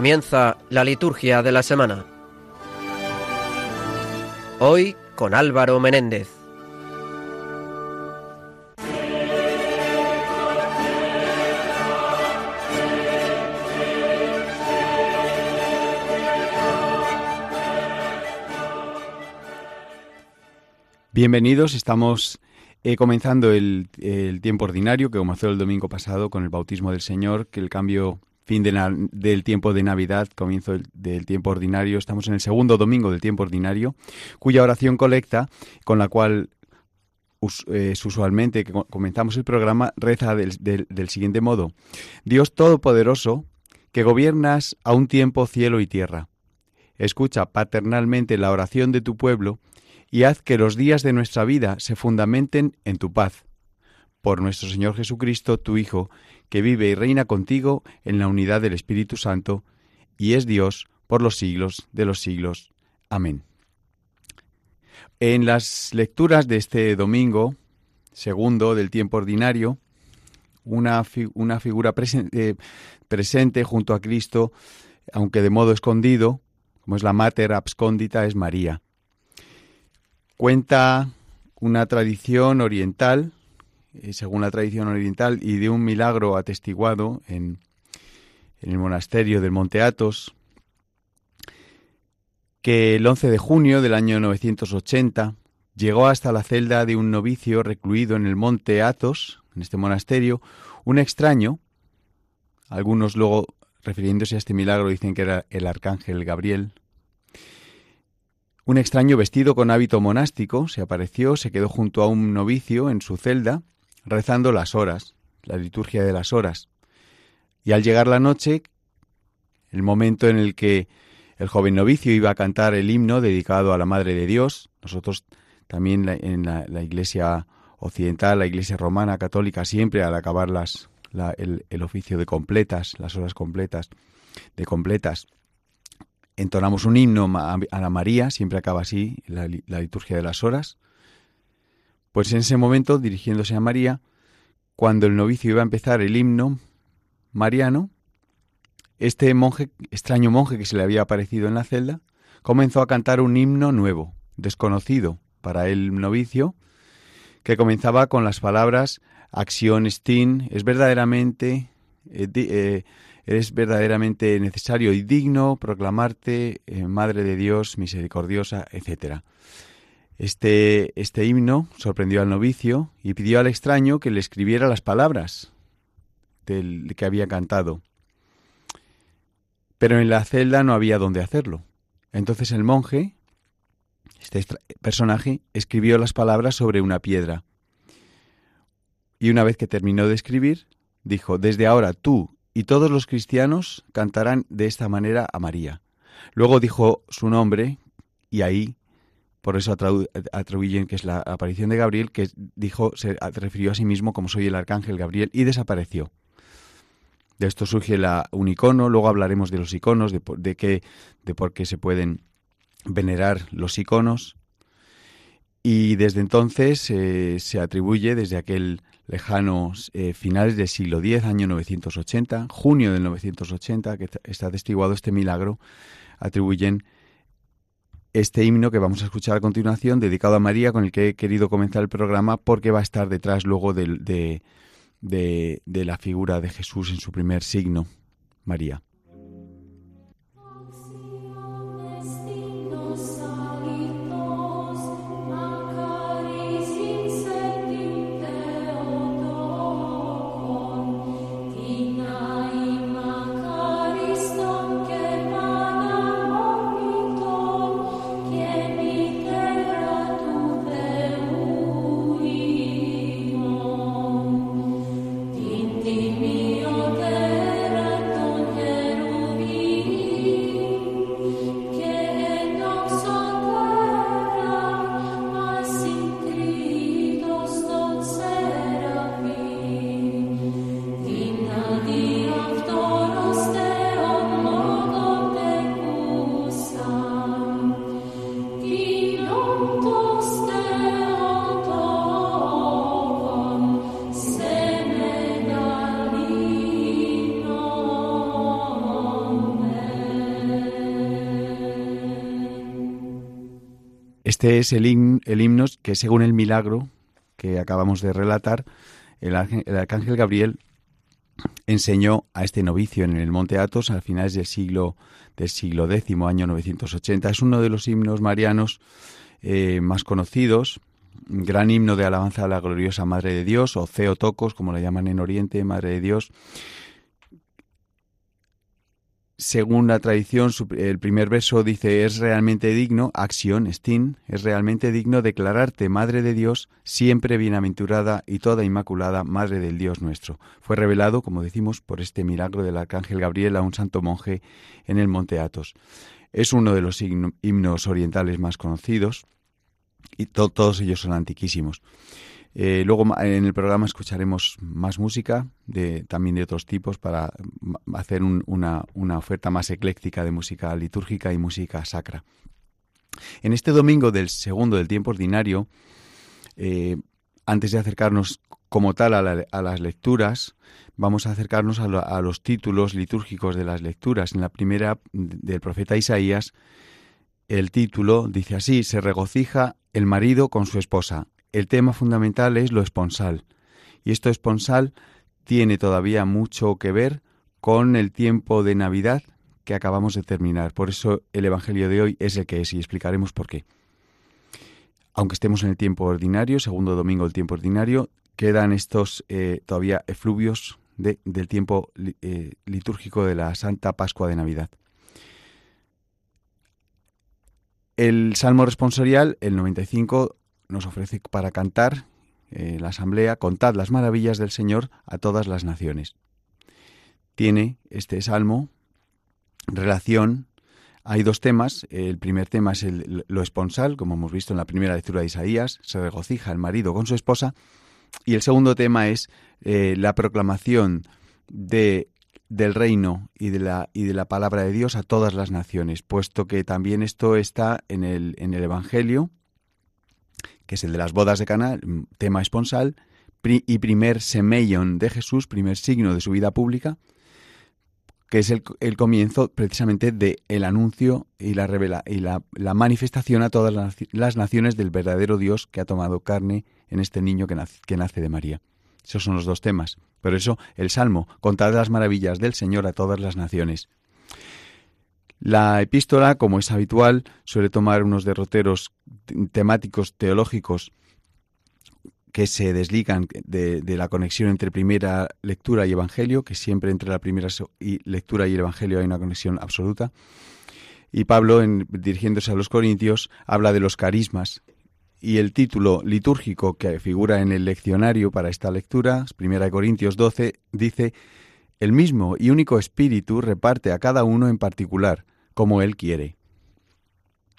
Comienza la liturgia de la semana. Hoy con Álvaro Menéndez. Bienvenidos, estamos eh, comenzando el, el, tiempo ordinario que comenzó el domingo pasado con el bautismo del Señor, que el cambio fin del tiempo de Navidad, comienzo del, tiempo ordinario. Estamos en el segundo domingo del tiempo ordinario, cuya oración colecta, con la cual eh, usualmente que comenzamos el programa, reza del siguiente modo. Dios Todopoderoso, que gobiernas a un tiempo cielo y tierra, escucha paternalmente la oración de tu pueblo y haz que los días de nuestra vida se fundamenten en tu paz. Por nuestro Señor Jesucristo, tu Hijo, que vive y reina contigo en la unidad del Espíritu Santo, y es Dios por los siglos de los siglos. Amén. En las lecturas de este domingo, segundo del tiempo ordinario, una, una figura eh, presente junto a Cristo, aunque de modo escondido, como es la Mater Abscondita, es María. Cuenta una tradición oriental según la tradición oriental, y de un milagro atestiguado en, en el monasterio del Monte Athos, que el 11 de junio del año 980 llegó hasta la celda de un novicio recluido en el Monte Athos, en este monasterio, un extraño, algunos luego refiriéndose a este milagro dicen que era el arcángel Gabriel, un extraño vestido con hábito monástico se apareció, se quedó junto a un novicio en su celda rezando las horas, la liturgia de las horas. Y al llegar la noche, el momento en el que el joven novicio iba a cantar el himno dedicado a la Madre de Dios, nosotros también en la, Iglesia occidental, la Iglesia romana católica, siempre al acabar las, el, oficio de completas, las horas completas, de completas, entonamos un himno a la María, siempre acaba así la liturgia de las horas, pues en ese momento, dirigiéndose a María, cuando el novicio iba a empezar el himno mariano, este monje, extraño monje que se le había aparecido en la celda, comenzó a cantar un himno nuevo, desconocido para el novicio, que comenzaba con las palabras acción stin, es verdaderamente eh, eh, es verdaderamente necesario y digno proclamarte eh, Madre de Dios misericordiosa, etcétera. Este, este himno sorprendió al novicio y pidió al extraño que le escribiera las palabras del que había cantado. Pero en la celda no había dónde hacerlo. Entonces el monje, este personaje, escribió las palabras sobre una piedra. Y una vez que terminó de escribir, dijo, desde ahora tú y todos los cristianos cantarán de esta manera a María. Luego dijo su nombre y ahí por eso atribuyen que es la aparición de Gabriel, que dijo, se refirió a sí mismo como soy el arcángel Gabriel y desapareció. De esto surge la, un icono, luego hablaremos de los iconos, de, qué, de por qué se pueden venerar los iconos. Y desde entonces eh, se atribuye, desde aquel lejano eh, finales del siglo X, año 980, junio del 980, que está atestiguado este milagro, atribuyen este himno que vamos a escuchar a continuación, dedicado a María, con el que he querido comenzar el programa, porque va a estar detrás luego de, de, de la figura de Jesús en su primer signo, María. Este es el, himno que según el milagro que acabamos de relatar, el, arcángel Gabriel enseñó a este novicio en el Monte Athos a finales del siglo del siglo X, año 980. Es uno de los himnos marianos eh, más conocidos, gran himno de alabanza a la gloriosa Madre de Dios, o Theotokos, como la llaman en Oriente, Madre de Dios, según la tradición, el primer verso dice, es realmente digno, acción, stin, es realmente digno declararte Madre de Dios, siempre bienaventurada y toda inmaculada, Madre del Dios nuestro. Fue revelado, como decimos, por este milagro del arcángel Gabriel a un santo monje en el monte Athos. Es uno de los himnos orientales más conocidos y todos ellos son antiquísimos. Eh, luego en el programa escucharemos más música, de, también de otros tipos, para hacer una, oferta más ecléctica de música litúrgica y música sacra. En este domingo del segundo del tiempo ordinario, eh, antes de acercarnos como tal a, las lecturas, vamos a acercarnos a, a, los títulos litúrgicos de las lecturas. En la primera del profeta Isaías, el título dice así, se regocija el marido con su esposa, el tema fundamental es lo esponsal. Y esto esponsal tiene todavía mucho que ver con el tiempo de Navidad que acabamos de terminar. Por eso el Evangelio de hoy es el que es y explicaremos por qué. Aunque estemos en el tiempo ordinario, segundo domingo del tiempo ordinario, quedan estos eh, todavía efluvios del tiempo eh, litúrgico de la Santa Pascua de Navidad. El Salmo responsorial, el 95, nos ofrece para cantar eh, la asamblea, contad las maravillas del Señor a todas las naciones. Tiene este salmo relación, hay dos temas, el primer tema es el, lo esponsal, como hemos visto en la primera lectura de Isaías, se regocija el marido con su esposa, y el segundo tema es eh, la proclamación de del reino y de la y de la palabra de Dios a todas las naciones, puesto que también esto está en el en el evangelio que es el de las bodas de Cana, tema esponsal, y primer semeion de Jesús, primer signo de su vida pública, que es el, comienzo precisamente de el anuncio y la revela y la, manifestación a todas las, naciones del verdadero Dios que ha tomado carne en este niño que nace, que nace de María. Esos son los dos temas. Por eso el Salmo, contar las maravillas del Señor a todas las naciones. La epístola, como es habitual, suele tomar unos derroteros temáticos teológicos que se desligan de, la conexión entre primera lectura y evangelio, que siempre entre la primera lectura y el evangelio hay una conexión absoluta. Y Pablo, dirigiéndose a los corintios, habla de los carismas. Y el título litúrgico que figura en el leccionario para esta lectura, Primera Corintios 12, dice el mismo y único Espíritu reparte a cada uno en particular, como Él quiere.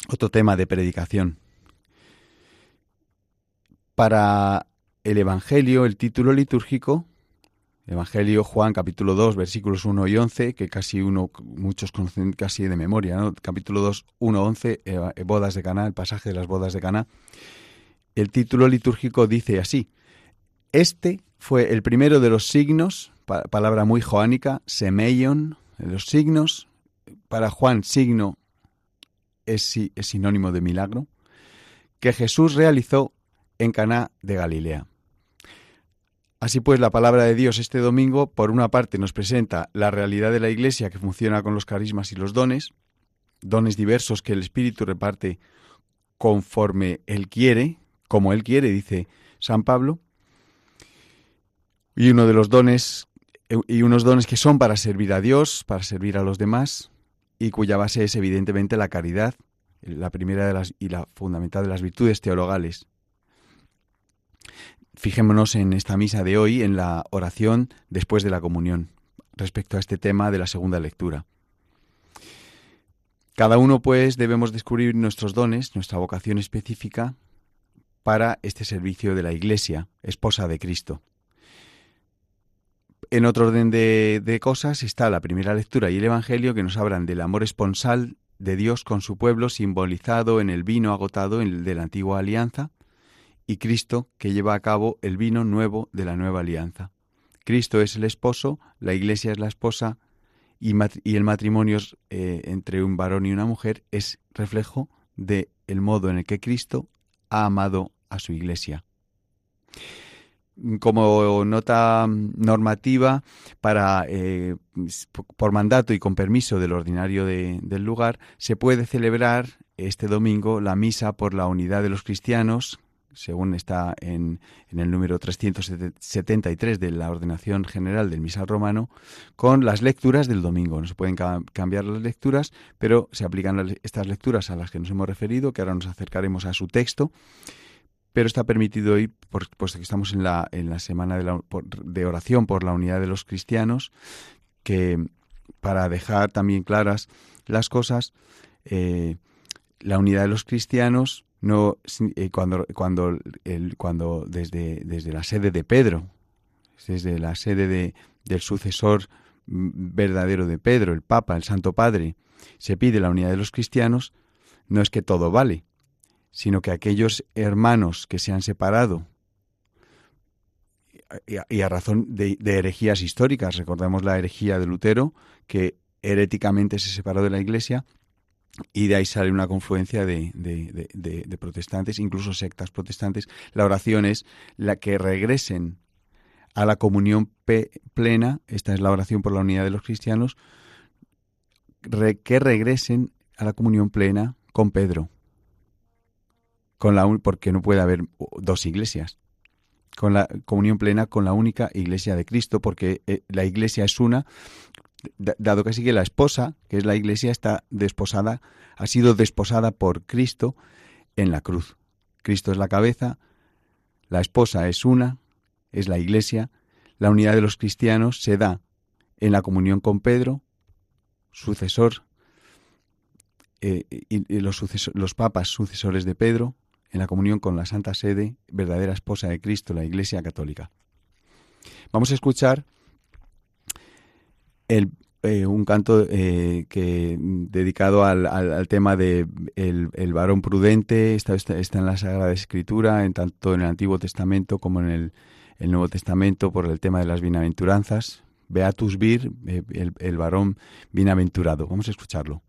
Otro tema de predicación. Para el Evangelio, el título litúrgico, Evangelio Juan capítulo 2 versículos 1 y 11, que casi uno, muchos conocen casi de memoria, capítulo 2, 1, 11, bodas de Caná, el pasaje de las bodas de Caná. El título litúrgico dice así, este fue el primero de los signos palabra muy joánica, semeion, los signos. Para Juan, signo es, sinónimo de milagro, que Jesús realizó en Caná de Galilea. Así pues, la palabra de Dios este domingo, por una parte, nos presenta la realidad de la Iglesia que funciona con los carismas y los dones, dones diversos que el Espíritu reparte conforme Él quiere, como Él quiere, dice San Pablo. Y uno de los dones y unos dones que son para servir a Dios, para servir a los demás, y cuya base es evidentemente la caridad, la primera de las, y la fundamental de las virtudes teologales. Fijémonos en esta misa de hoy, en la oración después de la comunión, respecto a este tema de la segunda lectura. Cada uno, pues, debemos descubrir nuestros dones, nuestra vocación específica para este servicio de la Iglesia, esposa de Cristo. En otro orden de, cosas está la primera lectura y el Evangelio que nos hablan del amor esponsal de Dios con su pueblo simbolizado en el vino agotado de la antigua alianza y Cristo que lleva a cabo el vino nuevo de la nueva alianza. Cristo es el esposo, la iglesia es la esposa y, el matrimonio eh, entre un varón y una mujer es reflejo del el modo en el que Cristo ha amado a su Iglesia. Como nota normativa, para, eh, por mandato y con permiso del ordinario del lugar, se puede celebrar este domingo la misa por la unidad de los cristianos, según está en, el número 373 de la ordenación general del misal romano, con las lecturas del domingo. No se pueden cambiar las lecturas, pero se aplican estas lecturas a las que nos hemos referido, que ahora nos acercaremos a su texto. Pero está permitido hoy, puesto que estamos en la, en la semana de, oración por la unidad de los cristianos, que para dejar también claras las cosas, eh, la unidad de los cristianos no eh, cuando cuando el, cuando desde desde la sede de Pedro desde la sede de, del sucesor mm, verdadero de Pedro el Papa el Santo Padre se pide la unidad de los cristianos no es que todo vale sino que aquellos hermanos que se han separado y a, razón de, herejías históricas recordamos la herejía de Lutero que heréticamente se separó de la Iglesia y de ahí sale una confluencia de, protestantes, incluso sectas protestantes. La oración es la que regresen a la comunión plena, esta es la oración por la unidad de los cristianos, que regresen a la comunión plena con Pedro, con la porque no puede haber dos iglesias, con la comunión plena con la única iglesia de Cristo, porque eh, la iglesia es una, dado que sigue la esposa, que es la iglesia, está desposada, ha sido desposada por Cristo en la cruz. Cristo es la cabeza, la esposa es una, es la iglesia, la unidad de los cristianos se da en la comunión con Pedro, sucesor, eh, y, los, los papas sucesores de Pedro, en la comunión con la Santa Sede, verdadera esposa de Cristo, la Iglesia Católica. Vamos a escuchar eh, un canto eh, que dedicado al, tema de el, varón prudente está, está, en la Sagrada Escritura, en tanto en el Antiguo Testamento como en el, Nuevo Testamento, por el tema de las bienaventuranzas. Beatus vir, eh, el, el varón bienaventurado. Vamos a escucharlo.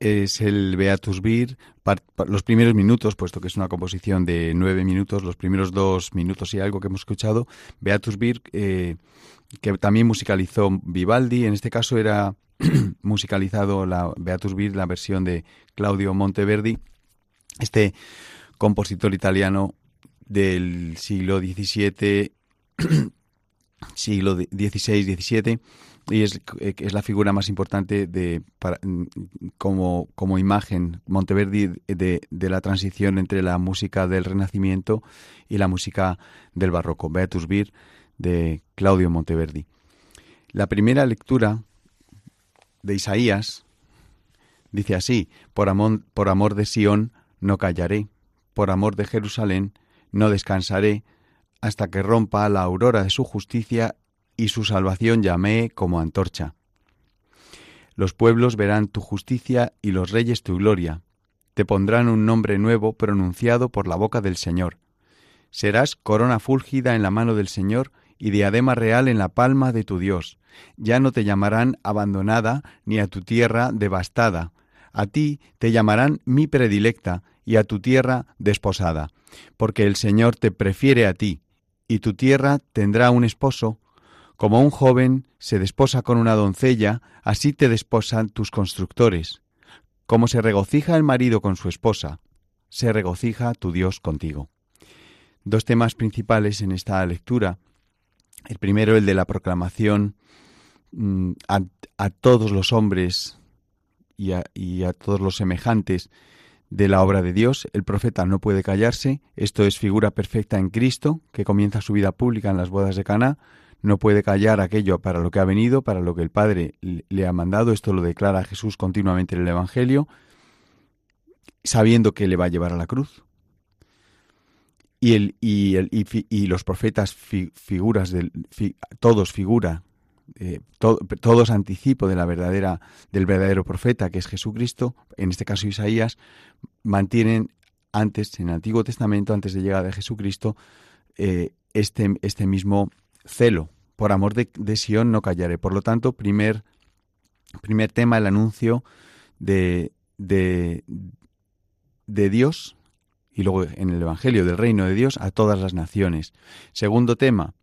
Es el Beatus Vir, los primeros minutos, puesto que es una composición de nueve minutos, los primeros dos minutos y algo que hemos escuchado, Beatus Vir, eh, que también musicalizó Vivaldi, en este caso era musicalizado la Beatus Vir, la versión de Claudio Monteverdi, este compositor italiano del siglo XVII, siglo XVI-XVII, y es, eh, es, la figura más importante de, mm, como, como imagen Monteverdi de, de, la transición entre la música del Renacimiento y la música del Barroco, Beatus Vir de Claudio Monteverdi. La primera lectura de Isaías dice así, por amor, por amor de Sión no callaré, por amor de Jerusalén no descansaré, hasta que rompa la aurora de su justicia y su salvación llamé como antorcha. Los pueblos verán tu justicia y los reyes tu gloria. Te pondrán un nombre nuevo pronunciado por la boca del Señor. Serás corona fúlgida en la mano del Señor y diadema real en la palma de tu Dios. Ya no te llamarán abandonada ni a tu tierra devastada. A ti te llamarán mi predilecta y a tu tierra desposada, porque el Señor te prefiere a ti, y tu tierra tendrá un esposo como un joven se desposa con una doncella, así te desposan tus constructores. Como se regocija el marido con su esposa, se regocija tu Dios contigo. Dos temas principales en esta lectura. El primero, el de la proclamación mm, a, todos los hombres y a, todos los semejantes de la obra de Dios. El profeta no puede callarse. Esto es figura perfecta en Cristo, que comienza su vida pública en las bodas de Caná no puede callar aquello para lo que ha venido, para lo que el Padre le ha mandado. Esto lo declara Jesús continuamente en el Evangelio, sabiendo que le va a llevar a la cruz. Y, el, y, el, y, los profetas figuras del, todos figura, eh, todos anticipo de la verdadera, del verdadero profeta que es Jesucristo, en este caso Isaías, mantienen antes, en el Antiguo Testamento, antes de llegar a Jesucristo, eh, este, este mismo celo. Por amor de, Sion no callaré. Por lo tanto, primer, primer tema, el anuncio de, de, de Dios y luego en el Evangelio del reino de Dios a todas las naciones. Segundo tema,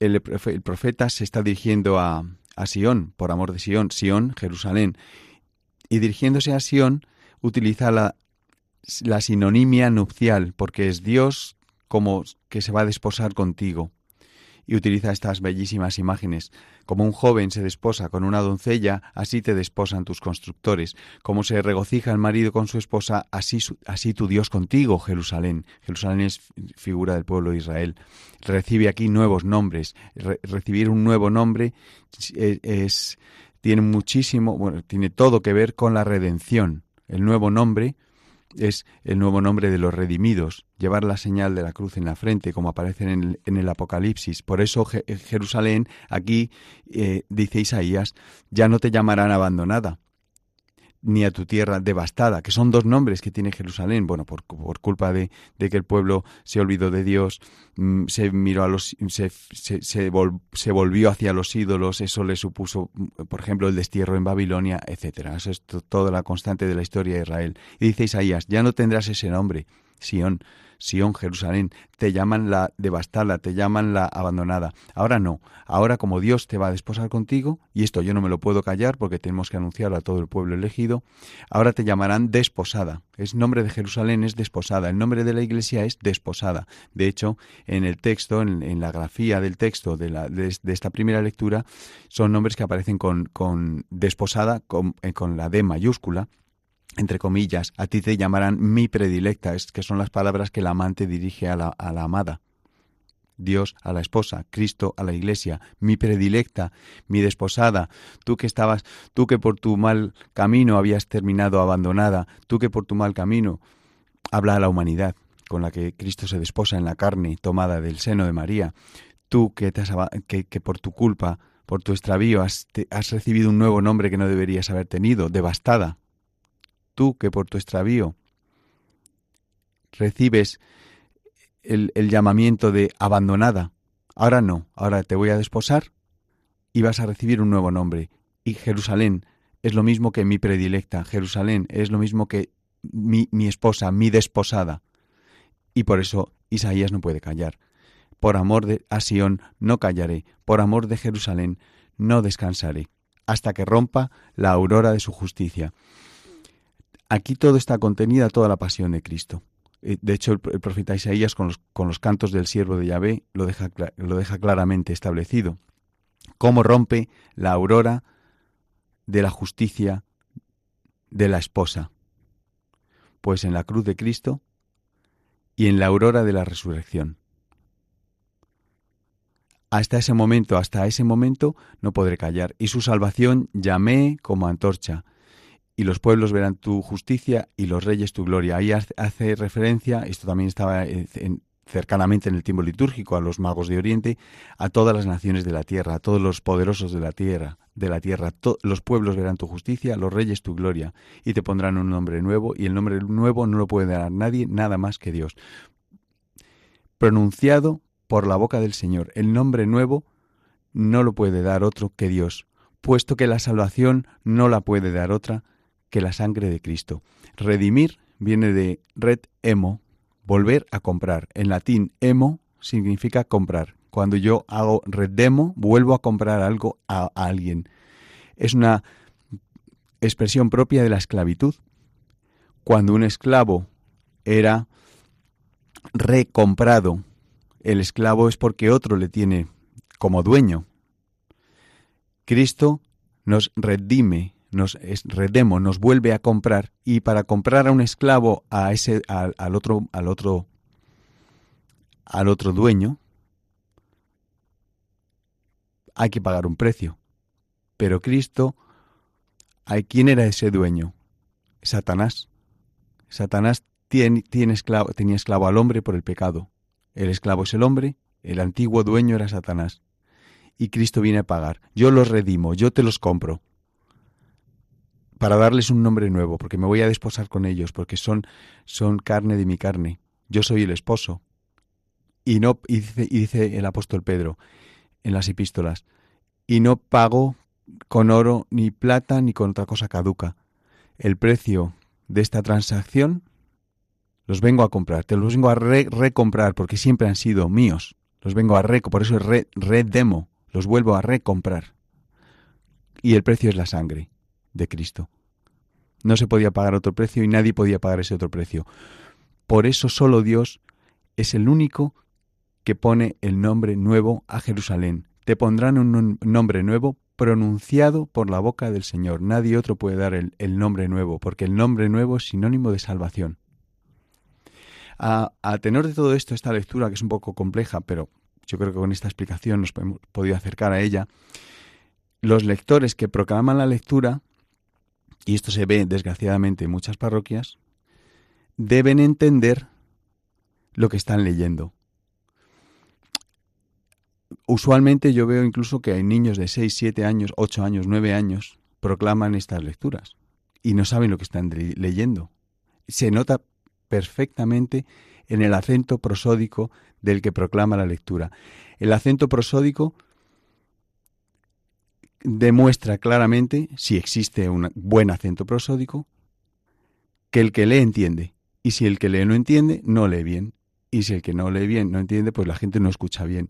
el, profeta se está dirigiendo a, a Sion, por amor de Sion, Sion, Jerusalén. Y dirigiéndose a Sion, utiliza la, la sinonimia nupcial, porque es Dios como que se va a desposar contigo y utiliza estas bellísimas imágenes. Como un joven se desposa con una doncella, así te desposan tus constructores. Como se regocija el marido con su esposa, así, así tu Dios contigo, Jerusalén. Jerusalén es figura del pueblo de Israel. Recibe aquí nuevos nombres. recibir un nuevo nombre e, es, tiene muchísimo, bueno, tiene todo que ver con la redención. El nuevo nombre es el nuevo nombre de los redimidos, llevar la señal de la cruz en la frente, como aparece en el, Apocalipsis. Por eso Jerusalén, aquí eh, dice Isaías, ya no te llamarán abandonada, ni a tu tierra devastada, que son dos nombres que tiene Jerusalén. Bueno, por, por culpa de, de, que el pueblo se olvidó de Dios, mm, se miró a los, se, se, se, volvió hacia los ídolos, eso le supuso, mm, por ejemplo, el destierro en Babilonia, etcétera. Eso es toda la constante de la historia de Israel. Y dice Isaías, ya no tendrás ese nombre, Sión, Sión, Jerusalén, te llaman la devastada, te llaman la abandonada. Ahora no, ahora como Dios te va a desposar contigo, y esto yo no me lo puedo callar porque tenemos que anunciarlo a todo el pueblo elegido, ahora te llamarán desposada. Es nombre de Jerusalén es desposada, el nombre de la iglesia es desposada. De hecho, en el texto, en, la grafía del texto de, la, de, esta primera lectura, son nombres que aparecen con, con desposada, con, eh, con la D mayúscula, entre comillas, a ti te llamarán mi predilecta, es que son las palabras que el amante dirige a la, a la amada. Dios a la esposa, Cristo a la iglesia, mi predilecta, mi desposada, tú que estabas, tú que por tu mal camino habías terminado abandonada, tú que por tu mal camino habla a la humanidad, con la que Cristo se desposa en la carne tomada del seno de María, tú que, te has, que, que por tu culpa, por tu extravío, has, has recibido un nuevo nombre que no deberías haber tenido, devastada, tú que por tu extravío recibes el, llamamiento de abandonada, ahora no, ahora te voy a desposar y vas a recibir un nuevo nombre. Y Jerusalén, es lo mismo que mi predilecta, Jerusalén es lo mismo que mi, mi esposa, mi desposada. Y por eso Isaías no puede callar. Por amor de Asión no callaré, por amor de Jerusalén no descansaré, hasta que rompa la aurora de su justicia. Aquí todo está contenida, toda la pasión de Cristo. Eh, de hecho, el, profeta Isaías con los, con los, cantos del siervo de Yahvé lo deja, lo deja claramente establecido. Cómo rompe la aurora de la justicia de la esposa. Pues en la cruz de Cristo y en la aurora de la resurrección. Hasta ese momento, hasta ese momento no podré callar. Y su salvación llamé como antorcha. Y los pueblos verán tu justicia y los reyes tu gloria. Ahí hace referencia, esto también estaba en, cercanamente en el tiempo litúrgico a los magos de Oriente, a todas las naciones de la tierra, a todos los poderosos de la tierra, de la tierra, los pueblos verán tu justicia, los reyes tu gloria, y te pondrán un nombre nuevo, y el nombre nuevo no lo puede dar nadie, nada más que Dios. Pronunciado por la boca del Señor, el nombre nuevo no lo puede dar otro que Dios, puesto que la salvación no la puede dar otra que la sangre de Cristo. Redimir viene de red emo, volver a comprar. En latín, emo significa comprar. Cuando yo hago redemo, vuelvo a comprar algo a, alguien. Es una expresión propia de la esclavitud. Cuando un esclavo era recomprado, el esclavo es porque otro le tiene como dueño. Cristo nos redime, nos es, redemo, nos vuelve a comprar y para comprar a un esclavo a ese al, otro al otro al otro dueño hay que pagar un precio. Pero Cristo, ¿quién era ese dueño? Satanás. Satanás tiene, tiene esclavo, tenía esclavo al hombre por el pecado. El esclavo es el hombre, el antiguo dueño era Satanás. Y Cristo viene a pagar. Yo los redimo, yo te los compro para darles un nombre nuevo, porque me voy a desposar con ellos, porque son, son carne de mi carne. Yo soy el esposo. Y, no, y dice, el apóstol Pedro en las epístolas, y no pago con oro ni plata ni con otra cosa caduca. El precio de esta transacción los vengo a comprar, te los vengo a recomprar porque siempre han sido míos. Los vengo a reco, por eso es re, los vuelvo a recomprar. Y el precio es la sangre de Cristo. No se podía pagar otro precio y nadie podía pagar ese otro precio. Por eso solo Dios es el único que pone el nombre nuevo a Jerusalén. Te pondrán un nombre nuevo pronunciado por la boca del Señor. Nadie otro puede dar el, nombre nuevo, porque el nombre nuevo es sinónimo de salvación. A, a, tenor de todo esto, esta lectura, que es un poco compleja, pero yo creo que con esta explicación nos hemos podido acercar a ella, los lectores que proclaman la lectura y esto se ve desgraciadamente en muchas parroquias, deben entender lo que están leyendo. Usualmente yo veo incluso que hay niños de 6, 7 años, 8 años, 9 años proclaman estas lecturas y no saben lo que están leyendo. Se nota perfectamente en el acento prosódico del que proclama la lectura. El acento prosódico demuestra claramente, si existe un buen acento prosódico, que el que lee entiende. Y si el que lee no entiende, no lee bien. Y si el que no lee bien no entiende, pues la gente no escucha bien.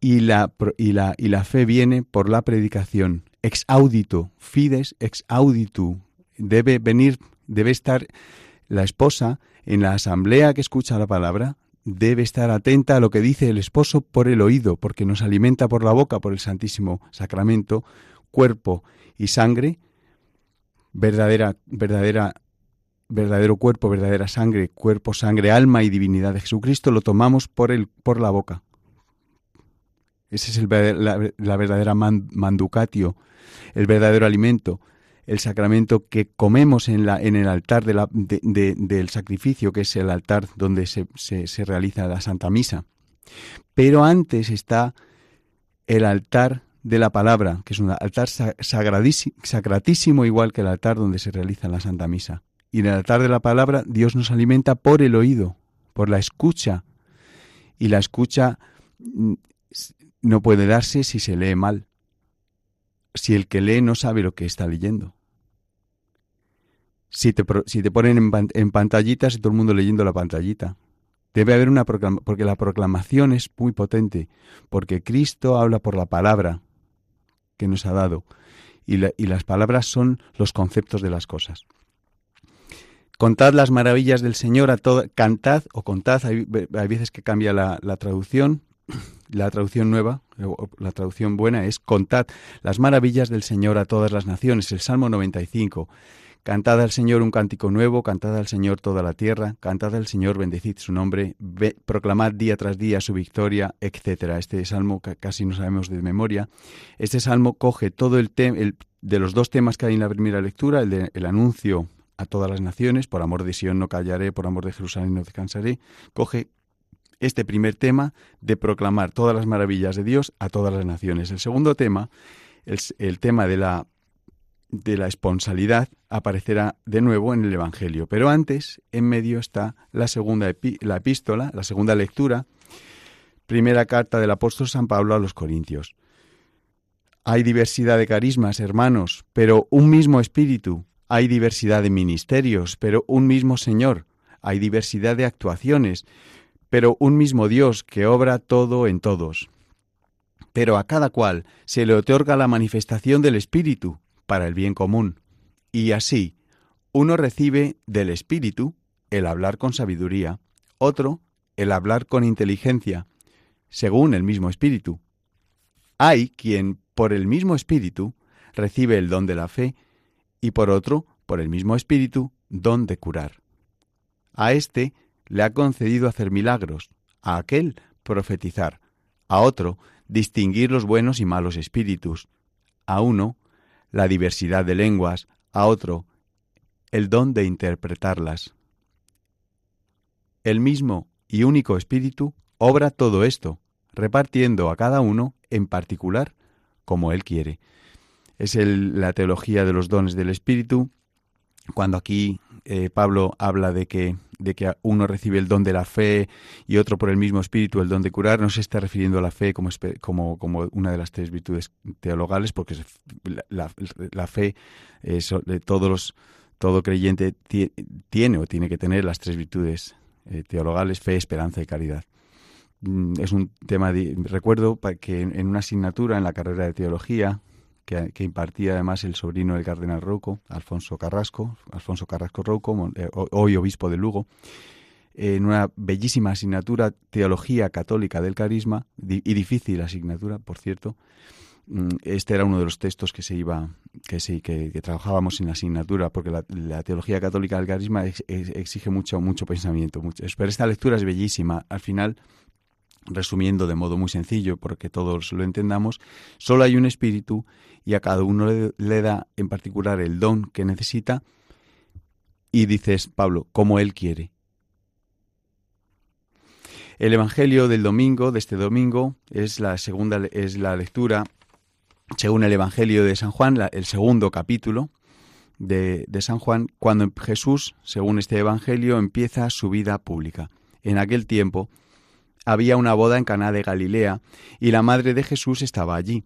Y la, y la, y la fe viene por la predicación. Ex audito, fides ex auditu. Debe venir, debe estar la esposa en la asamblea que escucha la palabra, debe estar atenta a lo que dice el esposo por el oído, porque nos alimenta por la boca, por el Santísimo Sacramento, cuerpo y sangre, verdadera, verdadera, verdadero cuerpo, verdadera sangre, cuerpo, sangre, alma y divinidad de Jesucristo, lo tomamos por, el, por la boca. Ese es el, la, la verdadera manducatio, el verdadero alimento el sacramento que comemos en, el altar del sacrificio, que es el altar donde se, se, realiza la Santa Misa. Pero antes está el altar de la palabra, que es un altar sacratísimo, igual que el altar donde se realiza la Santa Misa. Y en el altar de la palabra Dios nos alimenta por el oído, por la escucha. Y la escucha mm, no puede darse si se lee mal si el que lee no sabe lo que está leyendo. Si te, si te ponen en, pantallitas y todo el mundo leyendo la pantallita. Debe haber una proclamación, porque la proclamación es muy potente, porque Cristo habla por la palabra que nos ha dado, y, las palabras son los conceptos de las cosas. Contad las maravillas del Señor a toda, cantad o contad, hay, veces que cambia la, la traducción, la traducción nueva, la traducción buena es contad las maravillas del Señor a todas las naciones, el Salmo 95. Cantad al Señor un cántico nuevo, cantad al Señor toda la tierra, cantad al Señor, bendecid su nombre, proclamad día tras día su victoria, etcétera. Este salmo casi no sabemos de memoria. Este salmo coge todo el tema de los dos temas que hay en la primera lectura, el el anuncio a todas las naciones, por amor de Sion no callaré, por amor de Jerusalén no descansaré, coge este primer tema de proclamar todas las maravillas de Dios a todas las naciones. El segundo tema, es el tema de la de la esponsalidad aparecerá de nuevo en el Evangelio. Pero antes, en medio está la segunda la epístola, la segunda lectura, primera carta del apóstol San Pablo a los Corintios. Hay diversidad de carismas, hermanos, pero un mismo espíritu. Hay diversidad de ministerios, pero un mismo Señor. Hay diversidad de actuaciones, pero un mismo Dios que obra todo en todos. Pero a cada cual se le otorga la manifestación del Espíritu para el bien común. Y así, uno recibe del Espíritu el hablar con sabiduría, otro el hablar con inteligencia, según el mismo Espíritu. Hay quien, por el mismo Espíritu, recibe el don de la fe, y por otro, por el mismo Espíritu, don de curar. A éste le ha concedido hacer milagros, a aquel profetizar, a otro distinguir los buenos y malos espíritus, a uno la diversidad de lenguas, a otro el don de interpretarlas. El mismo y único Espíritu obra todo esto, repartiendo a cada uno en particular como Él quiere. Es la teología de los dones del Espíritu, cuando aquí eh, Pablo habla de que, de que uno recibe el don de la fe y otro por el mismo espíritu el don de curar, no se está refiriendo a la fe como, como, como una de las tres virtudes teologales, porque la, la, fe, de todos los, todo creyente tiene o tiene que tener las tres virtudes eh, teologales, fe, esperanza y caridad. Mm, es un tema, de, recuerdo que en una asignatura en la carrera de teología, que, impartía además el sobrino del cardenal Rouco, Alfonso Carrasco, Alfonso Carrasco Rouco, eh, hoy obispo de Lugo, en una bellísima asignatura Teología Católica del Carisma, y difícil asignatura, por cierto. Mm, este era uno de los textos que se iba, que sí, que, trabajábamos en la asignatura, porque la, teología católica del carisma exige mucho, mucho pensamiento. Pero esta lectura es bellísima. Al final, resumiendo de modo muy sencillo, porque todos lo entendamos, solo hay un espíritu y a cada uno le, da en particular el don que necesita y dices, Pablo, como él quiere. El Evangelio del domingo, de este domingo, es la segunda, es la lectura, según el Evangelio de San Juan, el segundo capítulo de, de San Juan, cuando Jesús, según este Evangelio, empieza su vida pública. En aquel tiempo, había una boda en Caná de Galilea y la madre de Jesús estaba allí.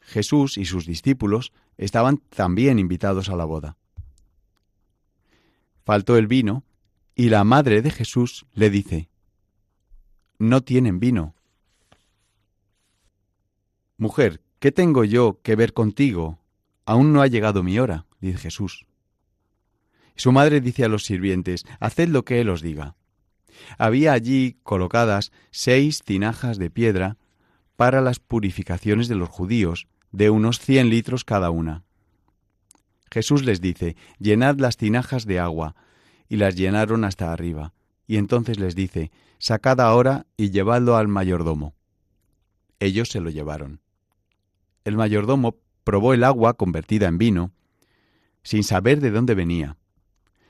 Jesús y sus discípulos estaban también invitados a la boda. Faltó el vino y la madre de Jesús le dice, No tienen vino. Mujer, ¿qué tengo yo que ver contigo? Aún no ha llegado mi hora, dice Jesús. Su madre dice a los sirvientes, Haced lo que él os diga. Había allí colocadas seis tinajas de piedra para las purificaciones de los judíos, de unos cien litros cada una. Jesús les dice, llenad las tinajas de agua, y las llenaron hasta arriba. Y entonces les dice, sacad ahora y llevadlo al mayordomo. Ellos se lo llevaron. El mayordomo probó el agua convertida en vino, sin saber de dónde venía.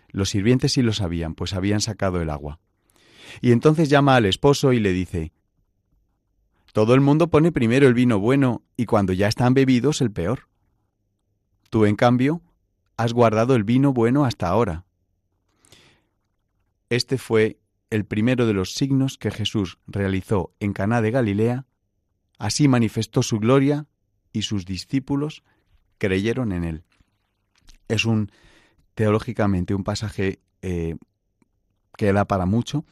Los sirvientes sí lo sabían, pues habían sacado el agua. Y entonces llama al esposo y le dice, Todo el mundo pone primero el vino bueno y cuando ya están bebidos el peor. Tú, en cambio, has guardado el vino bueno hasta ahora. Este fue el primero de los signos que Jesús realizó en Caná de Galilea, así manifestó su gloria y sus discípulos creyeron en él. Es un teológicamente un pasaje eh, que da para mucho.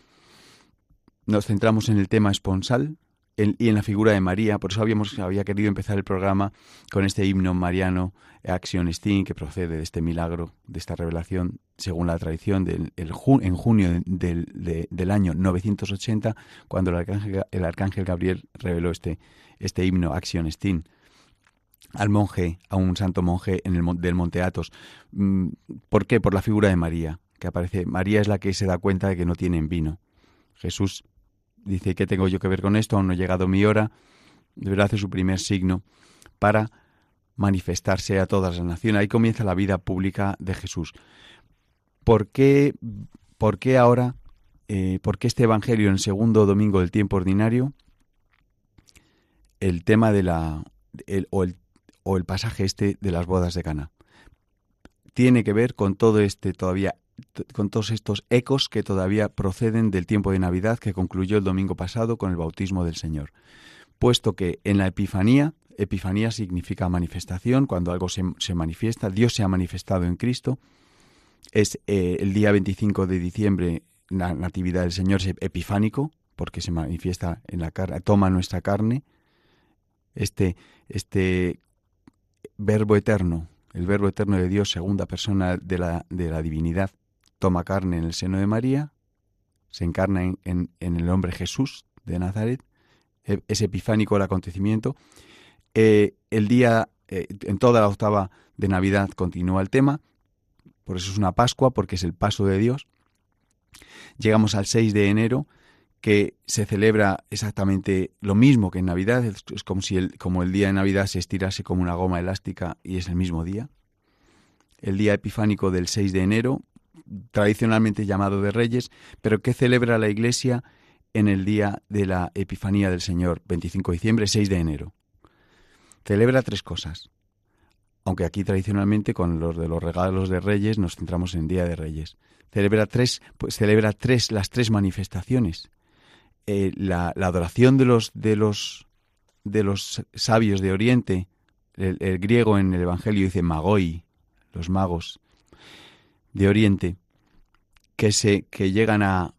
Nos centramos en el tema esponsal y en la figura de María. Por eso habíamos, había querido empezar el programa con este himno mariano, Action Sting, que procede de este milagro, de esta revelación, según la tradición, del, en junio del, del, año 980, cuando el arcángel, el arcángel Gabriel reveló este, este himno, Action Sting al monje, a un santo monje en el, del Monte Athos. Mm, ¿Por qué? Por la figura de María, que aparece. María es la que se da cuenta de que no tienen vino. Jesús dice, ¿qué tengo yo que ver con esto? Aún no ha llegado mi hora. Deberá hacer su primer signo para manifestarse a todas las naciones. Ahí comienza la vida pública de Jesús. ¿Por qué, por qué ahora, eh, por qué este Evangelio en el segundo domingo del tiempo ordinario, el tema de la, o el o el pasaje este de las bodas de Cana. Tiene que ver con todo este todavía con todos estos ecos que todavía proceden del tiempo de Navidad que concluyó el domingo pasado con el bautismo del Señor. Puesto que en la Epifanía, Epifanía significa manifestación, cuando algo se, manifiesta, Dios se ha manifestado en Cristo, es eh, el día 25 de diciembre, la Natividad del Señor es epifánico, porque se manifiesta en la carne, toma nuestra carne, este, este verbo eterno, el verbo eterno de Dios, segunda persona de la, de la divinidad, toma carne en el seno de María, se encarna en, en, el hombre Jesús de Nazaret, e, es epifánico el acontecimiento. Eh, el día, eh, en toda la octava de Navidad continúa el tema, por eso es una Pascua, porque es el paso de Dios. Llegamos al 6 de enero, que se celebra exactamente lo mismo que en Navidad, es como si el, como el día de Navidad se estirase como una goma elástica y es el mismo día. El día epifánico del 6 de enero, tradicionalmente llamado de Reyes, pero que celebra la Iglesia en el día de la Epifanía del Señor, 25 de diciembre, 6 de enero. Celebra tres cosas, aunque aquí tradicionalmente con los de los regalos de Reyes nos centramos en Día de Reyes. Celebra tres, pues celebra tres, las tres manifestaciones eh, la, adoración de los, de, los, de los sabios de Oriente, el, griego en el Evangelio dice magoi, los magos de Oriente, que, se, que llegan a,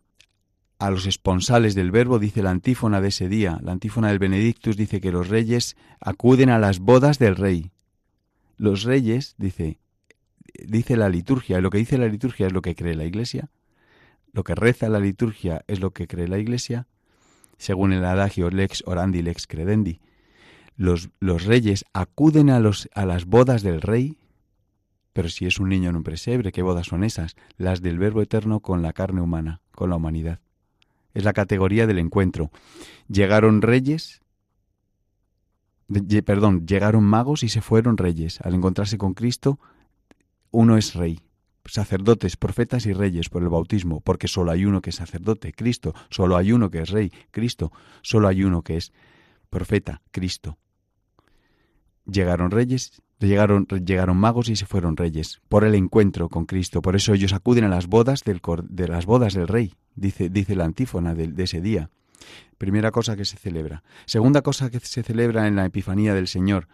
a los esponsales del verbo, dice la antífona de ese día. La antífona del Benedictus dice que los reyes acuden a las bodas del rey. Los reyes, dice, dice la liturgia, y lo que dice la liturgia es lo que cree la Iglesia, lo que reza la liturgia es lo que cree la Iglesia, según el adagio lex orandi lex credendi. Los, los reyes acuden a, los, a las bodas del rey, pero si es un niño en un presebre, ¿qué bodas son esas? Las del Verbo Eterno con la carne humana, con la humanidad. Es la categoría del encuentro. Llegaron reyes, perdón, llegaron magos y se fueron reyes. Al encontrarse con Cristo, uno es rey, sacerdotes, profetas y reyes por el bautismo, porque solo hay uno que es sacerdote, Cristo, solo hay uno que es rey, Cristo, solo hay uno que es profeta, Cristo. Llegaron reyes, llegaron, llegaron magos y se fueron reyes por el encuentro con Cristo. Por eso ellos acuden a las bodas del, de las bodas del rey, dice, dice la antífona de, de ese día. Primera cosa que se celebra. Segunda cosa que se celebra en la Epifanía del Señor.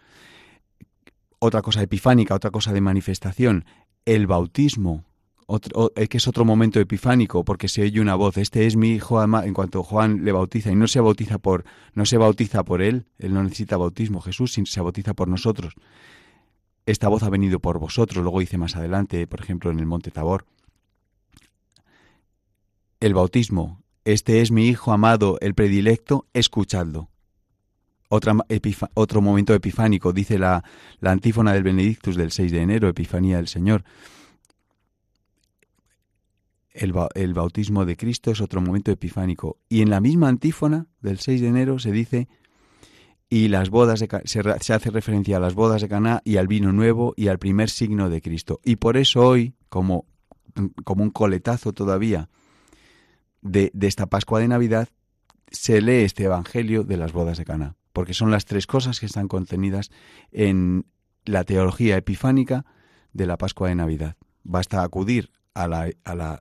Otra cosa epifánica, otra cosa de manifestación, el bautismo, otro, eh, que es otro momento epifánico, porque se oye una voz, este es mi hijo, en cuanto Juan le bautiza, y no se bautiza por, no se bautiza por él, él no necesita bautismo, Jesús se bautiza por nosotros. Esta voz ha venido por vosotros, luego dice más adelante, por ejemplo, en el Monte Tabor. El bautismo, este es mi hijo amado, el predilecto, escuchadlo. Otro momento epifánico, dice la, la antífona del Benedictus del 6 de enero, Epifanía del Señor. El, bautismo de Cristo es otro momento epifánico. Y en la misma antífona del 6 de enero se dice, y las bodas de, se, se, hace referencia a las bodas de Caná y al vino nuevo y al primer signo de Cristo. Y por eso hoy, como, como un coletazo todavía de, de esta Pascua de Navidad, se lee este Evangelio de las bodas de Caná porque son las tres cosas que están contenidas en la teología epifánica de la Pascua de Navidad. Basta acudir a la, a la,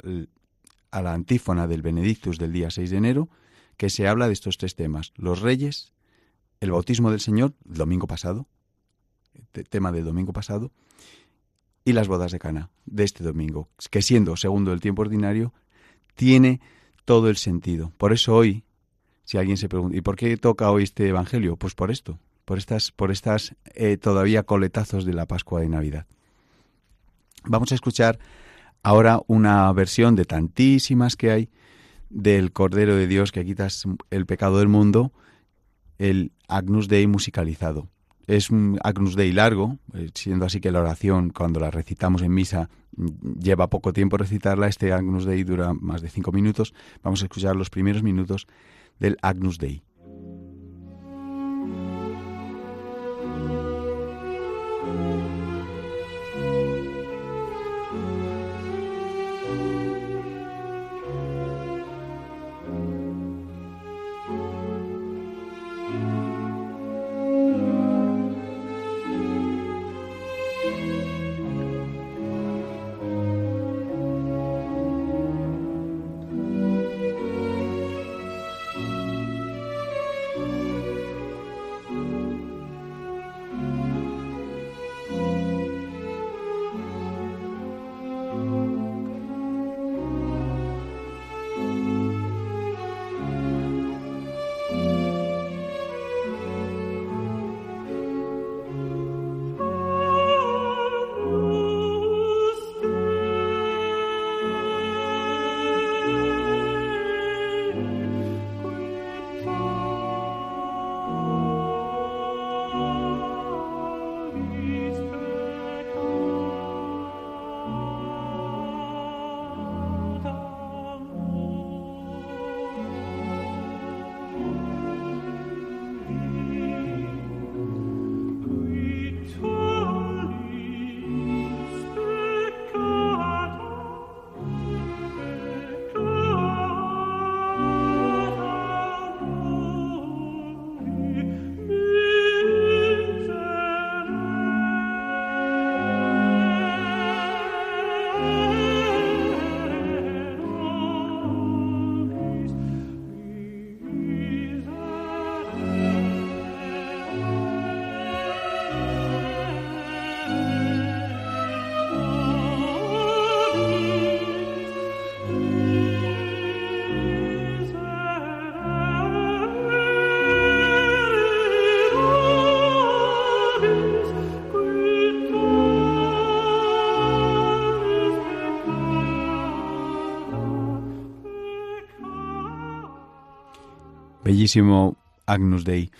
a la antífona del Benedictus del día 6 de enero, que se habla de estos tres temas. Los reyes, el bautismo del Señor, el domingo pasado, tema del domingo pasado, y las bodas de Cana de este domingo, que siendo segundo del tiempo ordinario, tiene todo el sentido. Por eso hoy, si alguien se pregunta, ¿y por qué toca hoy este Evangelio? Pues por esto, por estas, por estas eh, todavía coletazos de la Pascua de Navidad. Vamos a escuchar ahora una versión de tantísimas que hay del Cordero de Dios que quitas el pecado del mundo, el Agnus Dei musicalizado. Es un Agnus Dei largo, eh, siendo así que la oración, cuando la recitamos en misa, lleva poco tiempo recitarla. Este Agnus Dei dura más de cinco minutos. Vamos a escuchar los primeros minutos del Agnus Dei. Agnus Dei.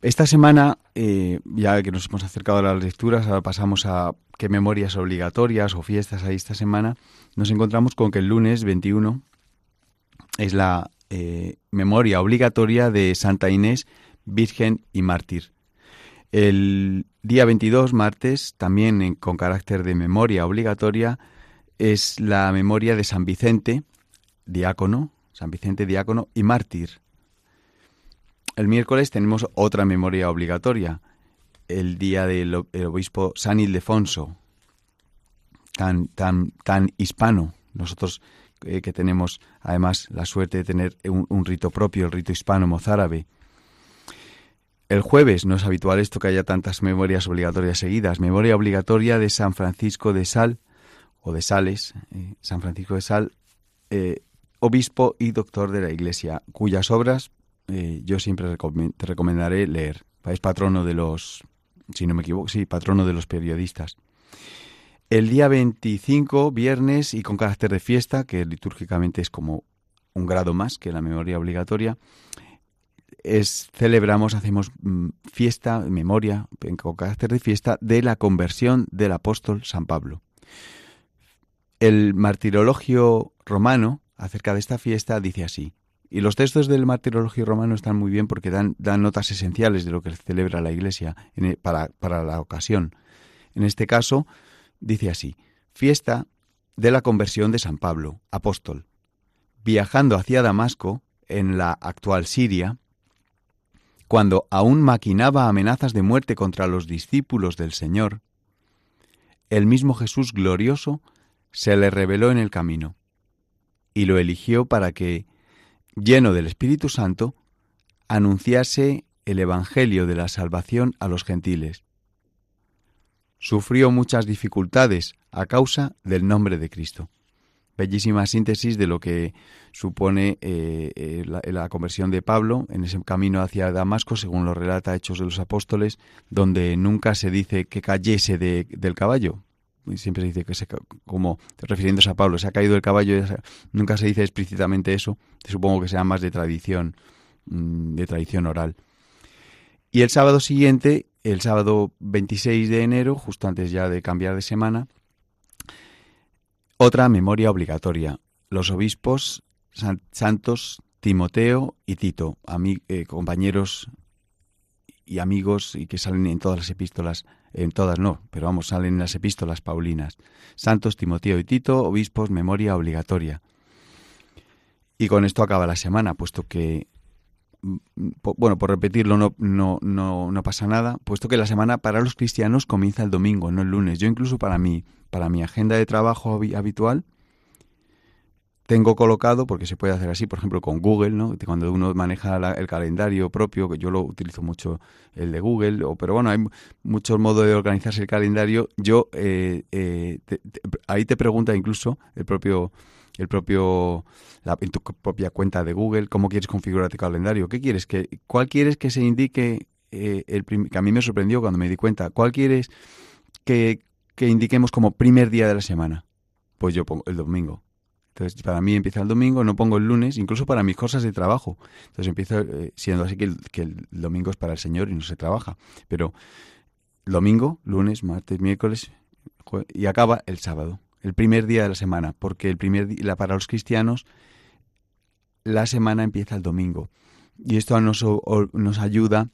Esta semana, eh, ya que nos hemos acercado a las lecturas, ahora pasamos a qué memorias obligatorias o fiestas hay esta semana, nos encontramos con que el lunes 21 es la eh, memoria obligatoria de Santa Inés, Virgen y Mártir. El día 22, martes, también con carácter de memoria obligatoria, es la memoria de San Vicente, diácono, San Vicente diácono y mártir, el miércoles tenemos otra memoria obligatoria, el día del obispo San Ildefonso, tan, tan, tan hispano. Nosotros eh, que tenemos además la suerte de tener un, rito propio, el rito hispano mozárabe. El jueves no es habitual esto que haya tantas memorias obligatorias seguidas. Memoria obligatoria de San Francisco de Sal, o de Sales, eh, San Francisco de Sal, eh, obispo y doctor de la Iglesia, cuyas obras eh, yo siempre te recomendaré leer. Es patrono de los, si no me equivoco, sí, patrono de los periodistas. El día 25, viernes, y con carácter de fiesta, que litúrgicamente es como un grado más que la memoria obligatoria, es celebramos, hacemos mm, fiesta, memoria, con carácter de fiesta, de la conversión del apóstol San Pablo. El martirologio romano acerca de esta fiesta dice así. Y los textos del martirologio romano están muy bien porque dan, notas esenciales de lo que celebra la Iglesia e, para, para la ocasión. En este caso, dice así, fiesta de la conversión de San Pablo, apóstol. Viajando hacia Damasco, en la actual Siria, cuando aún maquinaba amenazas de muerte contra los discípulos del Señor, el mismo Jesús glorioso se le reveló en el camino y lo eligió para que, lleno del Espíritu Santo, anunciase el Evangelio de la salvación a los gentiles. sufrió muchas dificultades a causa del nombre de Cristo. Bellísima síntesis de lo que supone eh, eh, la, conversión de Pablo en ese camino hacia Damasco, según lo relata Hechos de los Apóstoles, donde nunca se dice que cayese del caballo. Siempre se dice que se, como refiriéndose a Pablo, se ha caído del caballo, nunca se dice explícitamente eso, supongo que sea más de tradición, mm, de tradición oral. Y el sábado siguiente, el sábado 26 de enero, justo antes ya de cambiar de semana, otra memoria obligatoria. Los obispos santos Timoteo y Tito, eh, compañeros y amigos y que salen en todas las epístolas, en todas no, pero vamos, salen en las epístolas paulinas. Santos Timoteo y Tito, obispos, memoria obligatoria. Y con esto acaba la semana, puesto que bueno, por repetirlo no, no, no, no, pasa nada, puesto que la semana para los cristianos comienza el domingo, no el lunes. Yo incluso para mí, para mi agenda de trabajo habitual, tengo colocado, porque se puede hacer así, por ejemplo, con Google, ¿no? Cuando uno maneja el calendario propio, que yo lo utilizo mucho el de Google, o, pero bueno, hay muchos modos de organizarse el calendario. Yo, eh, eh, ahí te pregunta incluso el propio el propio en tu propia cuenta de Google, cómo quieres configurar tu calendario, qué quieres que cuál quieres que se indique eh, el que a mí me sorprendió cuando me di cuenta, cuál quieres que, que indiquemos como primer día de la semana. Pues yo pongo el domingo. Entonces, para mí empieza el domingo, no pongo el lunes, incluso para mis cosas de trabajo. Entonces empiezo eh, siendo así que el, que el domingo es para el Señor y no se trabaja. Pero domingo, lunes, martes, miércoles y acaba el sábado el primer día de la semana, porque el primer día, para los cristianos la semana empieza el domingo. Y esto nos, nos ayuda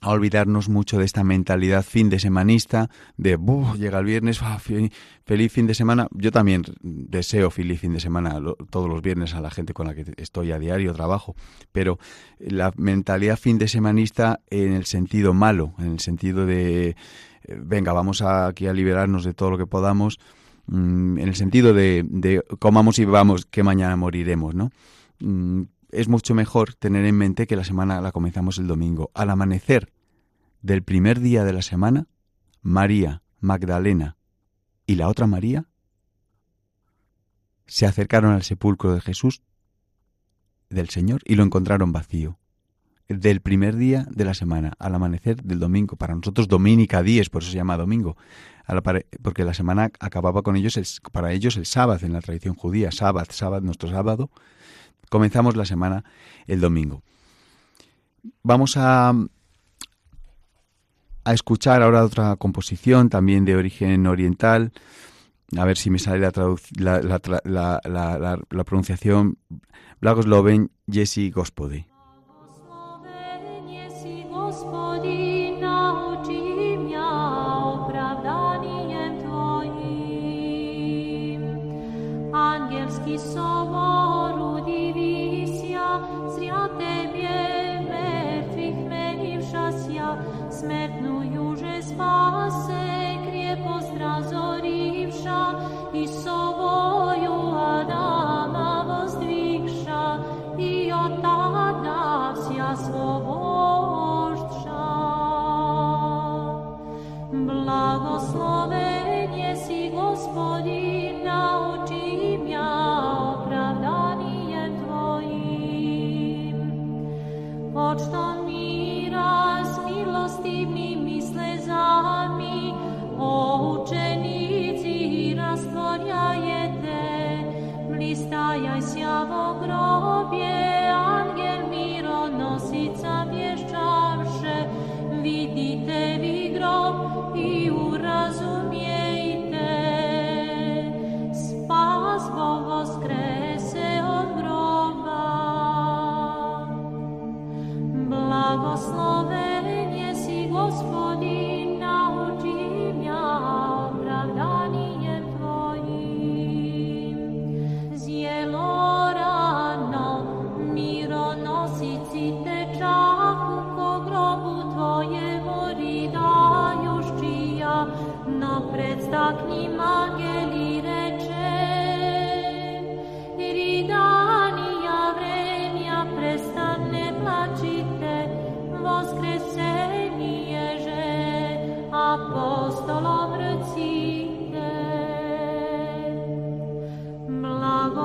a olvidarnos mucho de esta mentalidad fin de semanista, de llega el viernes, ah, feliz fin de semana. Yo también deseo feliz fin de semana todos los viernes a la gente con la que estoy a diario, trabajo, pero la mentalidad fin de semanista en el sentido malo, en el sentido de, eh, venga, vamos aquí a liberarnos de todo lo que podamos, Mm, en el sentido de, comamos y vamos que mañana moriremos, ¿no? Es mucho mejor tener en mente que la semana la comenzamos el domingo. Al amanecer del primer día de la semana, María, Magdalena y la otra María se acercaron al sepulcro de Jesús del Señor y lo encontraron vacío. Del primer día de la semana, al amanecer del domingo. Para nosotros, Dominica Díez, por eso se llama domingo porque la semana acababa con ellos, para ellos el sábado en la tradición judía, sábado, sábado, nuestro sábado, comenzamos la semana el domingo. Vamos a, a escuchar ahora otra composición también de origen oriental, a ver si me sale la, la, la, la pronunciación, Blagosloven Jesse apostolo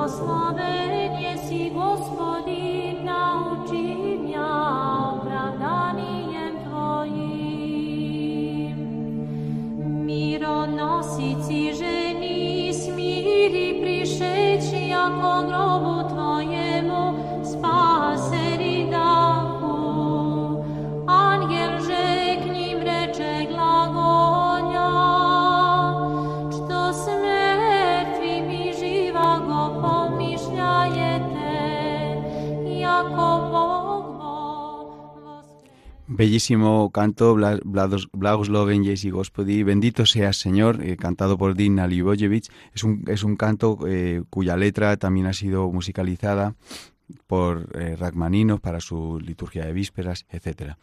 Blahoslavenie si, Gospodin, Bellísimo canto, Blagosloven Jesi Gospodi, Bendito seas Señor, eh, cantado por Dina Libojevich. Es un, es un canto eh, cuya letra también ha sido musicalizada por eh, Rachmaninoff para su liturgia de vísperas, etc.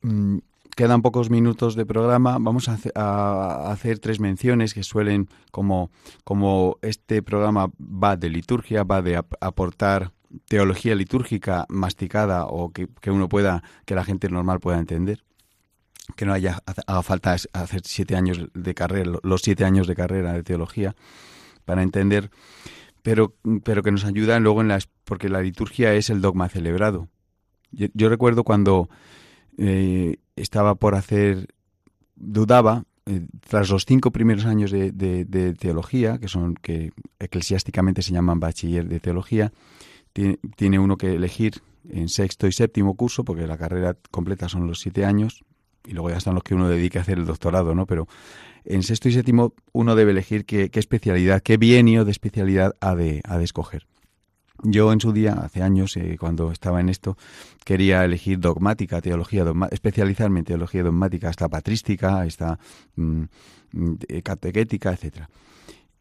Mm, quedan pocos minutos de programa. Vamos a, a, hacer tres menciones que suelen, como, como este programa va de liturgia, va de aportar teología litúrgica masticada o que, uno pueda, que la gente normal pueda entender. Que no haya haga falta hacer siete años de carrera, los siete años de carrera de teología para entender, pero, pero que nos ayudan luego en las, porque la liturgia es el dogma celebrado. Yo, recuerdo cuando eh, estaba por hacer, dudaba, eh, tras los cinco primeros años de, de, teología, que son que eclesiásticamente se llaman bachiller de teología, tiene, uno que elegir en sexto y séptimo curso, porque la carrera completa son los siete años, y luego ya están los que uno dedica a hacer el doctorado, ¿no? Pero en sexto y séptimo uno debe elegir qué, especialidad, qué bienio de especialidad ha de, ha de escoger. Yo en su día, hace años, eh, cuando estaba en esto, quería elegir dogmática, teología dogmática, especializarme en teología dogmática, hasta patrística, hasta mm, mm, catequética, etcétera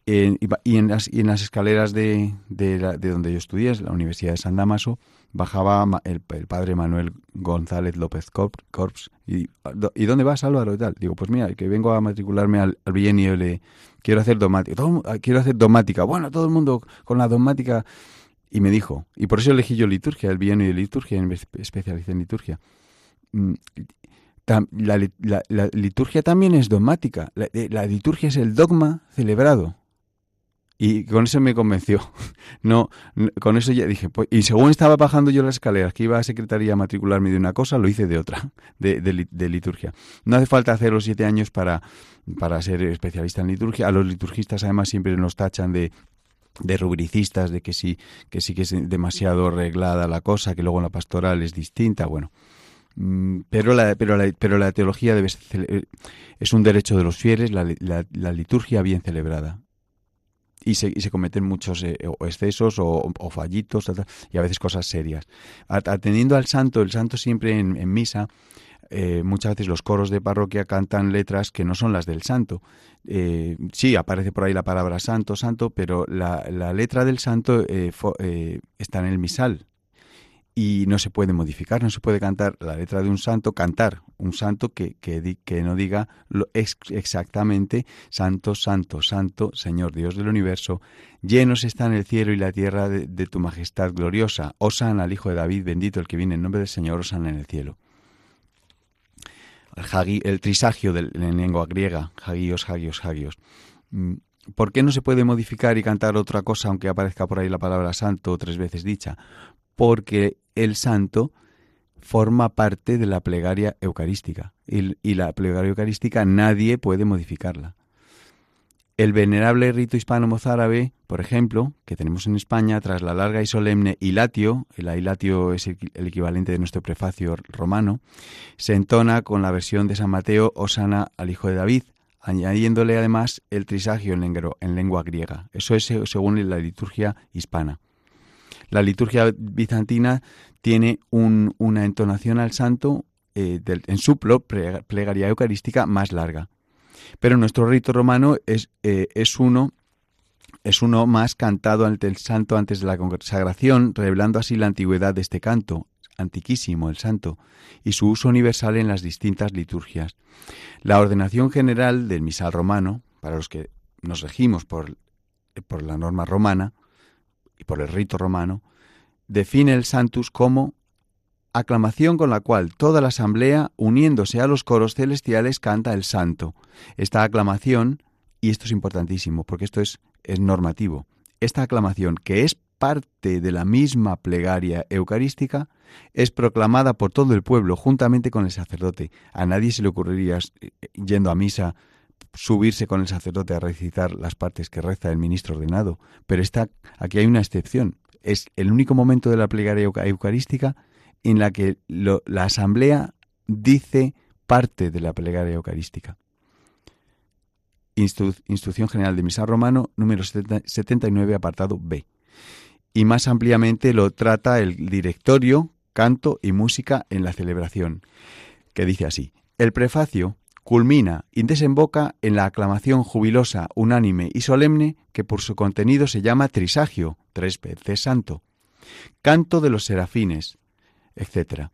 y, en las, y en las escaleras de, de, donde yo estudié, la Universidad de San Damaso, bajaba el, padre Manuel González López Corps. Y, ¿Y dónde vas, Álvaro? Y tal. Digo, pues mira, que vengo a matricularme al, al bienio y le quiero hacer dogmática. Ah, quiero hacer dogmática. Bueno, todo el mundo con la dogmática. Y me dijo, y por eso elegí yo liturgia, el bienio de liturgia, me especialicé en liturgia. Mm, la, la, liturgia también es dogmática. la liturgia es el dogma celebrado. Y con eso me convenció. No, con eso ya dije, pues, y según estaba bajando yo las escaleras, que iba a secretaría a matricularme de una cosa, lo hice de otra, de, de, liturgia. No hace falta hacer los siete años para, para ser especialista en liturgia. A los liturgistas además siempre nos tachan de de rubricistas, de que sí, que sí que es demasiado reglada la cosa, que luego en la pastoral es distinta, bueno. Mm, pero la, pero la, pero la teología debe ser, es un derecho de los fieles, la, la liturgia bien celebrada y se, y se cometen muchos eh, excesos o, fallitos y a veces cosas serias. Atendiendo al santo, el santo siempre en, misa, eh, muchas veces los coros de parroquia cantan letras que no son las del santo. Eh, sí, aparece por ahí la palabra santo, santo, pero la, la letra del santo está en el misal, y no se puede modificar, no se puede cantar la letra de un santo, cantar un santo que, que, no diga lo, exactamente santo, santo, santo, Señor Dios del universo, llenos están el cielo y la tierra de, tu majestad gloriosa, osan al Hijo de David, bendito el que viene en nombre del Señor, osan en el cielo. El, trisagio de en lengua griega, hagios, hagios, hagios. Mm, ¿Por qué no se puede modificar y cantar otra cosa aunque aparezca por ahí la palabra santo tres veces dicha? Porque el santo forma parte de la plegaria eucarística y, la plegaria eucarística nadie puede modificarla. El venerable rito hispano-mozárabe, por ejemplo, que tenemos en España, tras la larga y solemne hilatio, el hilatio es el, equivalente de nuestro prefacio romano, se entona con la versión de San Mateo Osana al Hijo de David, añadiéndole además el trisagio en lengua griega. Eso es según la liturgia hispana. La liturgia bizantina tiene una entonación al santo eh, en su plegaria eucarística más larga. Pero nuestro rito romano es, eh, es uno es uno más cantado ante el santo antes de la consagración, revelando así la antigüedad de este canto, antiquísimo el santo, y su uso universal en las distintas liturgias. La ordenación general del misal romano, para los que nos regimos por, por la norma romana y por el rito romano, define el Santus como aclamación con la cual toda la asamblea, uniéndose a los coros celestiales, canta el santo. Esta aclamación, y esto es importantísimo porque esto es, es normativo, esta aclamación, que es parte de la misma plegaria eucarística, es proclamada por todo el pueblo juntamente con el sacerdote. A nadie se le ocurriría, eh, yendo a misa, subirse con el sacerdote a recitar las partes que reza el ministro ordenado, pero está, aquí hay una excepción. Es el único momento de la plegaria eucarística en la que la asamblea dice parte de la plegaria eucarística. Instrucción General de Misa Romano, número 79, apartado B. Y más ampliamente lo trata el directorio, canto y música en la celebración, que dice así. El prefacio culmina y desemboca en la aclamación jubilosa, unánime y solemne que por su contenido se llama trisagio, tres veces santo, canto de los serafines, etc.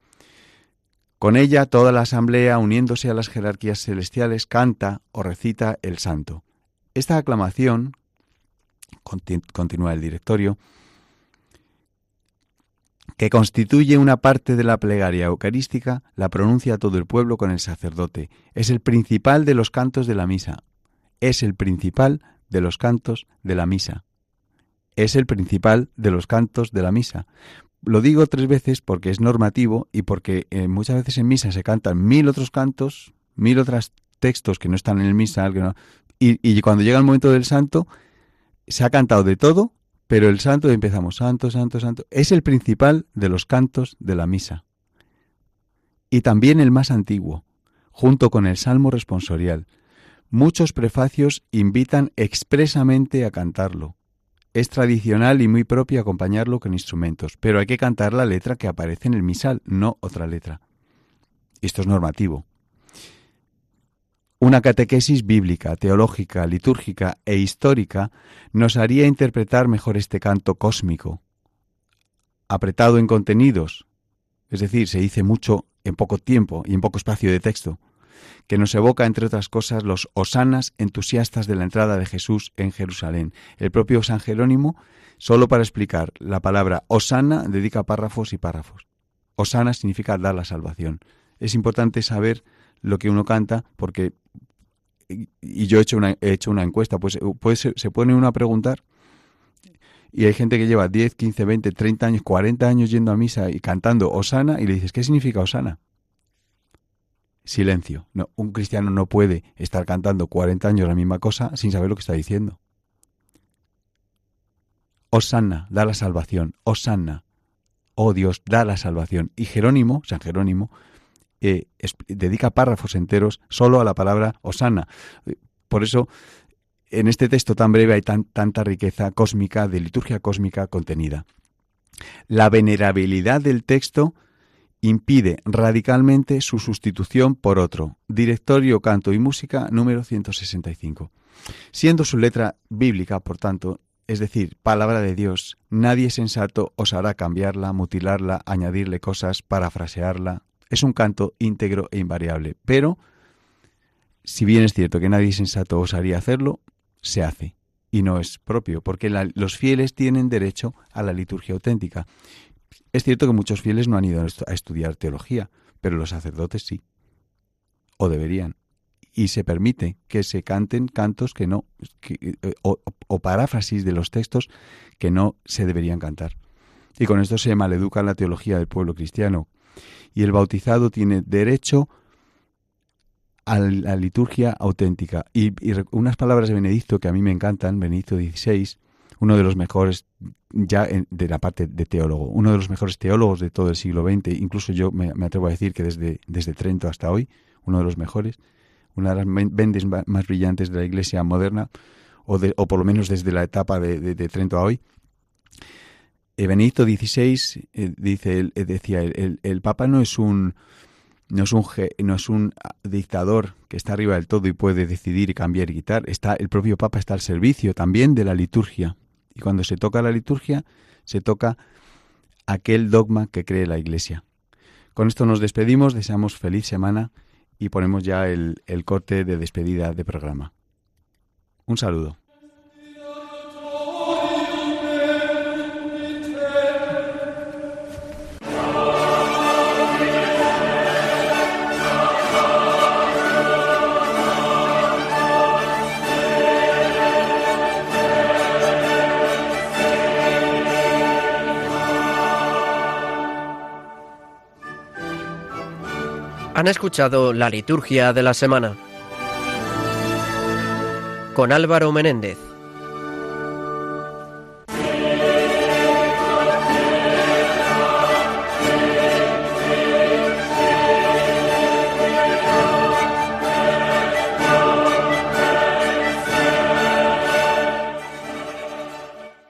Con ella toda la asamblea, uniéndose a las jerarquías celestiales, canta o recita el santo. Esta aclamación, continúa el directorio, que constituye una parte de la plegaria eucarística, la pronuncia todo el pueblo con el sacerdote. Es el principal de los cantos de la misa. Es el principal de los cantos de la misa. Es el principal de los cantos de la misa. Lo digo tres veces porque es normativo y porque eh, muchas veces en misa se cantan mil otros cantos, mil otros textos que no están en el misa, y, y cuando llega el momento del santo, se ha cantado de todo, pero el santo empezamos, santo, santo, santo, es el principal de los cantos de la misa. Y también el más antiguo, junto con el salmo responsorial. Muchos prefacios invitan expresamente a cantarlo. Es tradicional y muy propio acompañarlo con instrumentos, pero hay que cantar la letra que aparece en el misal, no otra letra. Esto es normativo. Una catequesis bíblica, teológica, litúrgica e histórica nos haría interpretar mejor este canto cósmico, apretado en contenidos, es decir, se dice mucho en poco tiempo y en poco espacio de texto, que nos evoca, entre otras cosas, los osanas entusiastas de la entrada de Jesús en Jerusalén. El propio San Jerónimo, solo para explicar la palabra osana, dedica párrafos y párrafos. Osana significa dar la salvación. Es importante saber lo que uno canta porque y yo he hecho una, he hecho una encuesta, pues, pues se, pone uno a preguntar y hay gente que lleva 10, 15, 20, 30 años, 40 años yendo a misa y cantando Osana y le dices, ¿qué significa Osana? silencio. No, un cristiano no puede estar cantando 40 años la misma cosa sin saber lo que está diciendo. Osanna, da la salvación. Osanna, oh Dios, da la salvación. Y Jerónimo, San Jerónimo, eh, dedica párrafos enteros solo a la palabra Osanna. Por eso, en este texto tan breve hay tanta riqueza cósmica, de liturgia cósmica contenida. La venerabilidad del texto impide radicalmente su sustitución por otro. Directorio, Canto y Música número 165. Siendo su letra bíblica, por tanto, es decir, palabra de Dios, nadie sensato osará cambiarla, mutilarla, añadirle cosas, parafrasearla. Es un canto íntegro e invariable, pero si bien es cierto que nadie sensato osaría hacerlo, se hace y no es propio, porque los fieles tienen derecho a la liturgia auténtica. Es cierto que muchos fieles no han ido a estudiar teología, pero los sacerdotes sí, o deberían. Y se permite que se canten cantos que no, o, o, paráfrasis de los textos que no se deberían cantar. Y con esto se maleduca la teología del pueblo cristiano. Y el bautizado tiene derecho a la liturgia auténtica. Y, unas palabras de Benedicto que a mí me encantan, Benedicto XVI, uno de los mejores, ya de la parte de teólogo, uno de los mejores teólogos de todo el siglo XX, incluso yo me, atrevo a decir que desde, desde Trento hasta hoy, uno de los mejores, una de las mentes más brillantes de la Iglesia moderna, o, de, o por lo menos desde la etapa de, Trento a hoy. Benedicto XVI eh, dice, eh, decía, el, el, Papa no es un no es un no es un dictador que está arriba del todo y puede decidir y cambiar y quitar. Está el propio Papa está al servicio también de la liturgia. Y cuando se toca la liturgia, se toca aquel dogma que cree la Iglesia. Con esto nos despedimos, deseamos feliz semana y ponemos ya el, el corte de despedida de programa. Un saludo. Han escuchado la liturgia de la semana con Álvaro Menéndez.